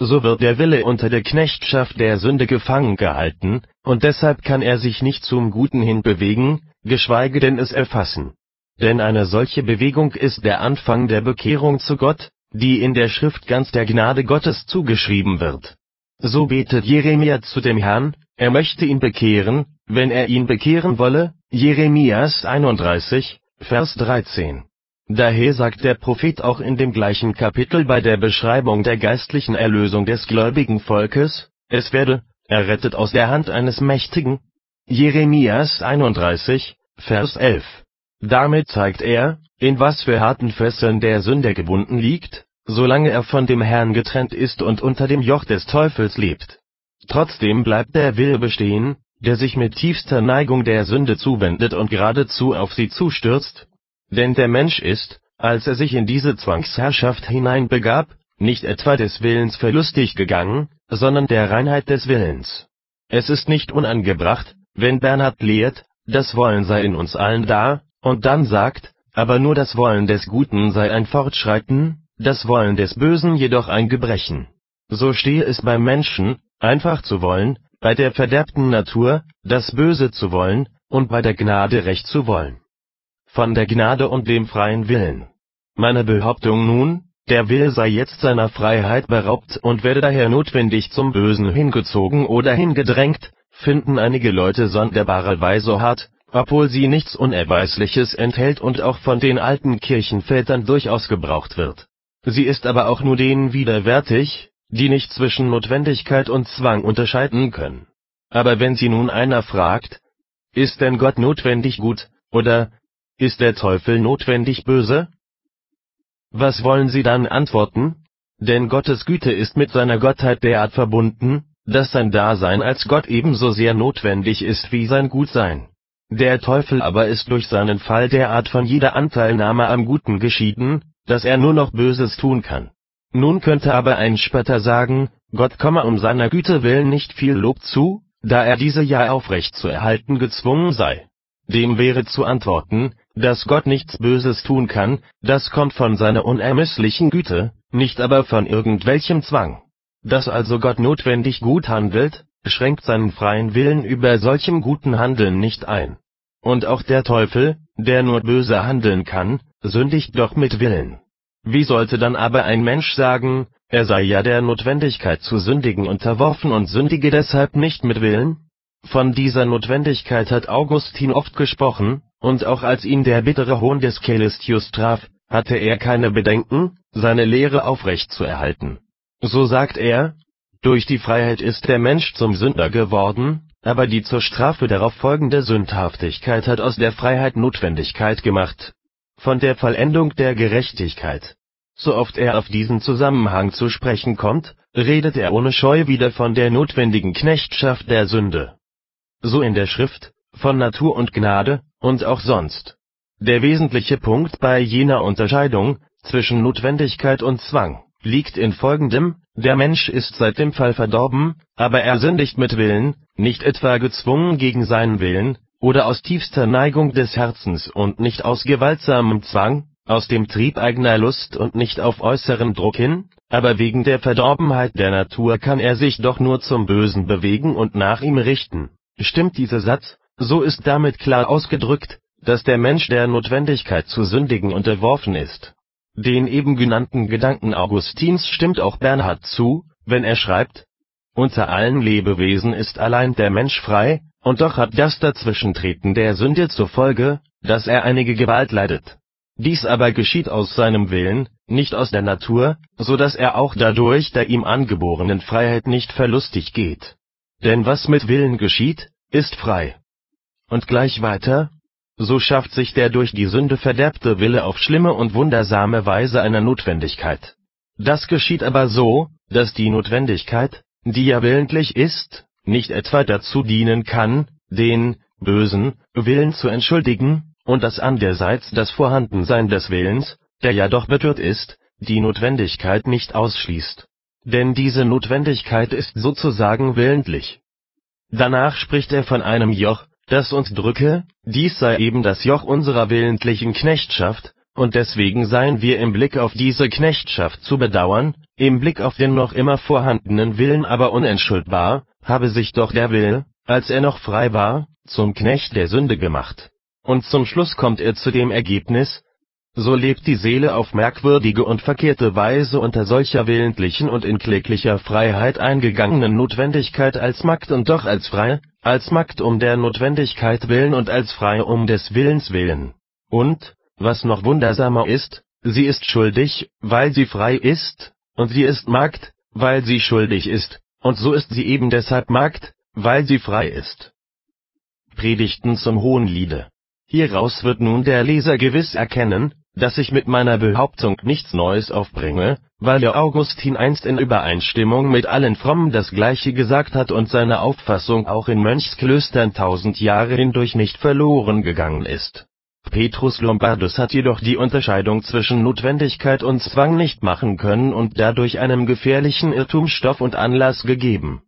so wird der Wille unter der Knechtschaft der Sünde gefangen gehalten, und deshalb kann er sich nicht zum Guten hin bewegen, geschweige denn es erfassen. Denn eine solche Bewegung ist der Anfang der Bekehrung zu Gott, die in der Schrift ganz der Gnade Gottes zugeschrieben wird. So betet Jeremia zu dem Herrn, er möchte ihn bekehren, wenn er ihn bekehren wolle, Jeremias 31, Vers 13. Daher sagt der Prophet auch in dem gleichen Kapitel bei der Beschreibung der geistlichen Erlösung des gläubigen Volkes, es werde errettet aus der Hand eines Mächtigen. Jeremias 31, Vers 11. Damit zeigt er, in was für harten Fesseln der Sünder gebunden liegt, solange er von dem Herrn getrennt ist und unter dem Joch des Teufels lebt. Trotzdem bleibt der Wille bestehen, der sich mit tiefster Neigung der Sünde zuwendet und geradezu auf sie zustürzt, denn der Mensch ist, als er sich in diese Zwangsherrschaft hineinbegab, nicht etwa des Willens verlustig gegangen, sondern der Reinheit des Willens. Es ist nicht unangebracht, wenn Bernhard lehrt, das Wollen sei in uns allen da, und dann sagt, aber nur das Wollen des Guten sei ein Fortschreiten, das Wollen des Bösen jedoch ein Gebrechen. So stehe es beim Menschen, einfach zu wollen, bei der verderbten Natur, das Böse zu wollen, und bei der Gnade Recht zu wollen von der Gnade und dem freien Willen. Meine Behauptung nun, der Wille sei jetzt seiner Freiheit beraubt und werde daher notwendig zum Bösen hingezogen oder hingedrängt, finden einige Leute sonderbarerweise hart, obwohl sie nichts Unerweisliches enthält und auch von den alten Kirchenvätern durchaus gebraucht wird. Sie ist aber auch nur denen widerwärtig, die nicht zwischen Notwendigkeit und Zwang unterscheiden können. Aber wenn sie nun einer fragt, ist denn Gott notwendig gut, oder ist der Teufel notwendig böse? Was wollen Sie dann antworten? Denn Gottes Güte ist mit seiner Gottheit derart verbunden, dass sein Dasein als Gott ebenso sehr notwendig ist wie sein Gutsein. Der Teufel aber ist durch seinen Fall derart von jeder Anteilnahme am Guten geschieden, dass er nur noch Böses tun kann. Nun könnte aber ein Spötter sagen, Gott komme um seiner Güte willen nicht viel Lob zu, da er diese ja aufrecht zu erhalten gezwungen sei. Dem wäre zu antworten, dass Gott nichts Böses tun kann, das kommt von seiner unermesslichen Güte, nicht aber von irgendwelchem Zwang. Dass also Gott notwendig gut handelt, schränkt seinen freien Willen über solchem guten Handeln nicht ein. Und auch der Teufel, der nur böse handeln kann, sündigt doch mit Willen. Wie sollte dann aber ein Mensch sagen, er sei ja der Notwendigkeit zu sündigen unterworfen und sündige deshalb nicht mit Willen? Von dieser Notwendigkeit hat Augustin oft gesprochen, und auch als ihn der bittere Hohn des Cälistius traf, hatte er keine Bedenken, seine Lehre aufrecht zu erhalten. So sagt er, durch die Freiheit ist der Mensch zum Sünder geworden, aber die zur Strafe darauf folgende Sündhaftigkeit hat aus der Freiheit Notwendigkeit gemacht. Von der Vollendung der Gerechtigkeit. So oft er auf diesen Zusammenhang zu sprechen kommt, redet er ohne Scheu wieder von der notwendigen Knechtschaft der Sünde. So in der Schrift, von Natur und Gnade, und auch sonst. Der wesentliche Punkt bei jener Unterscheidung zwischen Notwendigkeit und Zwang liegt in folgendem, der Mensch ist seit dem Fall verdorben, aber er sündigt mit Willen, nicht etwa gezwungen gegen seinen Willen, oder aus tiefster Neigung des Herzens und nicht aus gewaltsamem Zwang, aus dem Trieb eigener Lust und nicht auf äußeren Druck hin, aber wegen der Verdorbenheit der Natur kann er sich doch nur zum Bösen bewegen und nach ihm richten. Stimmt dieser Satz, so ist damit klar ausgedrückt, dass der Mensch der Notwendigkeit zu sündigen unterworfen ist. Den eben genannten Gedanken Augustins stimmt auch Bernhard zu, wenn er schreibt: Unter allen Lebewesen ist allein der Mensch frei, und doch hat das Dazwischentreten der Sünde zur Folge, dass er einige Gewalt leidet. Dies aber geschieht aus seinem Willen, nicht aus der Natur, so dass er auch dadurch der ihm angeborenen Freiheit nicht verlustig geht. Denn was mit Willen geschieht, ist frei und gleich weiter: So schafft sich der durch die Sünde verderbte Wille auf schlimme und wundersame Weise einer Notwendigkeit. Das geschieht aber so, dass die Notwendigkeit, die ja willentlich ist, nicht etwa dazu dienen kann, den (bösen) Willen zu entschuldigen, und dass andererseits das Vorhandensein des Willens, der ja doch betört ist, die Notwendigkeit nicht ausschließt. Denn diese Notwendigkeit ist sozusagen willentlich. Danach spricht er von einem Joch das uns drücke, dies sei eben das Joch unserer willentlichen Knechtschaft, und deswegen seien wir im Blick auf diese Knechtschaft zu bedauern, im Blick auf den noch immer vorhandenen Willen aber unentschuldbar, habe sich doch der Wille, als er noch frei war, zum Knecht der Sünde gemacht. Und zum Schluss kommt er zu dem Ergebnis, so lebt die Seele auf merkwürdige und verkehrte Weise unter solcher willentlichen und in kläglicher Freiheit eingegangenen Notwendigkeit als Magd und doch als frei, als Magd um der Notwendigkeit willen und als frei um des Willens willen. Und, was noch wundersamer ist, sie ist schuldig, weil sie frei ist, und sie ist Magd, weil sie schuldig ist, und so ist sie eben deshalb Magd, weil sie frei ist. Predigten zum Hohenliede Hieraus wird nun der Leser gewiss erkennen, dass ich mit meiner Behauptung nichts Neues aufbringe, weil der Augustin einst in Übereinstimmung mit allen Frommen das Gleiche gesagt hat und seine Auffassung auch in Mönchsklöstern tausend Jahre hindurch nicht verloren gegangen ist. Petrus Lombardus hat jedoch die Unterscheidung zwischen Notwendigkeit und Zwang nicht machen können und dadurch einem gefährlichen Irrtum Stoff und Anlass gegeben